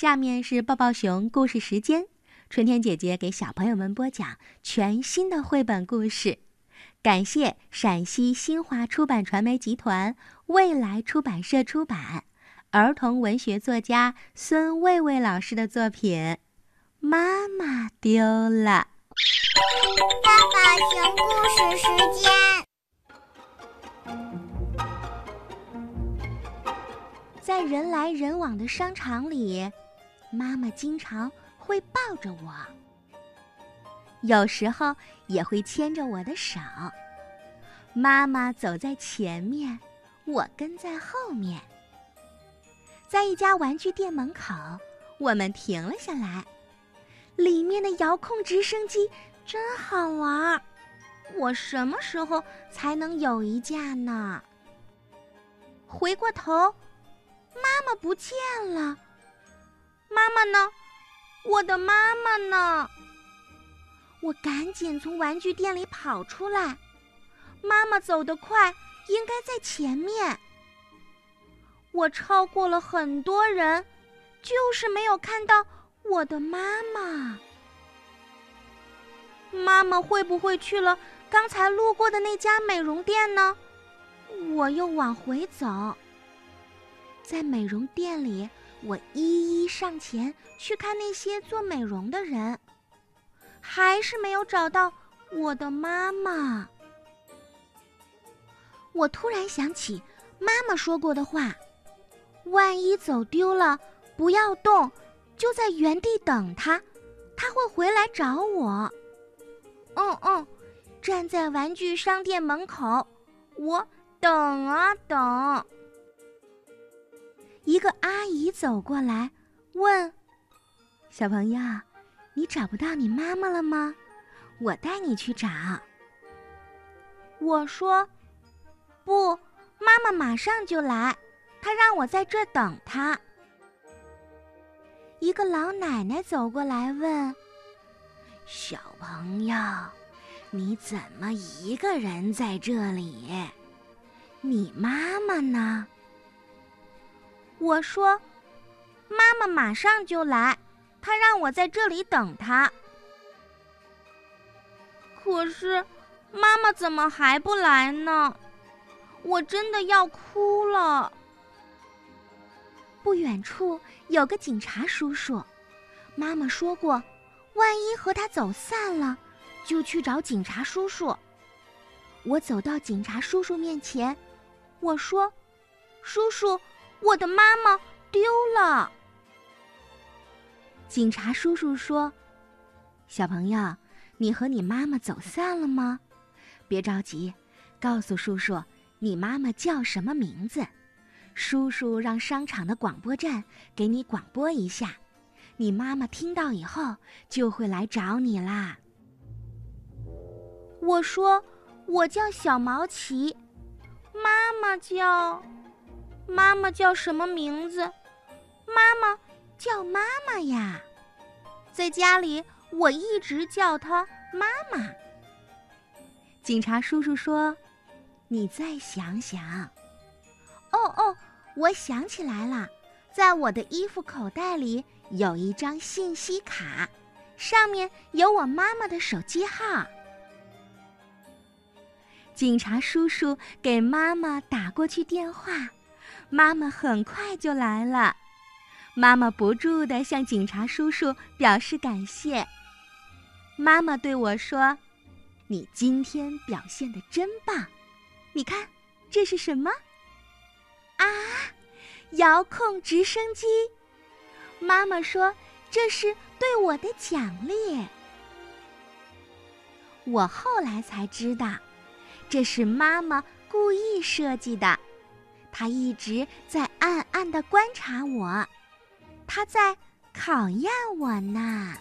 下面是抱抱熊故事时间，春天姐姐给小朋友们播讲全新的绘本故事。感谢陕西新华出版传媒集团、未来出版社出版，儿童文学作家孙卫卫老师的作品《妈妈丢了》。抱抱熊故事时间。在人来人往的商场里，妈妈经常会抱着我，有时候也会牵着我的手。妈妈走在前面，我跟在后面。在一家玩具店门口，我们停了下来，里面的遥控直升机真好玩儿。我什么时候才能有一架呢？回过头。妈妈不见了，妈妈呢？我的妈妈呢？我赶紧从玩具店里跑出来。妈妈走得快，应该在前面。我超过了很多人，就是没有看到我的妈妈。妈妈会不会去了刚才路过的那家美容店呢？我又往回走。在美容店里，我一一上前去看那些做美容的人，还是没有找到我的妈妈。我突然想起妈妈说过的话：“万一走丢了，不要动，就在原地等他，他会回来找我。”嗯嗯，站在玩具商店门口，我等啊等。一个阿姨走过来，问：“小朋友，你找不到你妈妈了吗？我带你去找。”我说：“不，妈妈马上就来，她让我在这等她。”一个老奶奶走过来问：“小朋友，你怎么一个人在这里？你妈妈呢？”我说：“妈妈马上就来，她让我在这里等她。”可是，妈妈怎么还不来呢？我真的要哭了。不远处有个警察叔叔，妈妈说过，万一和他走散了，就去找警察叔叔。我走到警察叔叔面前，我说：“叔叔。”我的妈妈丢了。警察叔叔说：“小朋友，你和你妈妈走散了吗？别着急，告诉叔叔你妈妈叫什么名字。叔叔让商场的广播站给你广播一下，你妈妈听到以后就会来找你啦。”我说：“我叫小毛奇，妈妈叫……”妈妈叫什么名字？妈妈叫妈妈呀，在家里我一直叫她妈妈。警察叔叔说：“你再想想。”哦哦，我想起来了，在我的衣服口袋里有一张信息卡，上面有我妈妈的手机号。警察叔叔给妈妈打过去电话。妈妈很快就来了，妈妈不住地向警察叔叔表示感谢。妈妈对我说：“你今天表现的真棒，你看这是什么？啊，遥控直升机。”妈妈说：“这是对我的奖励。”我后来才知道，这是妈妈故意设计的。他一直在暗暗的观察我，他在考验我呢。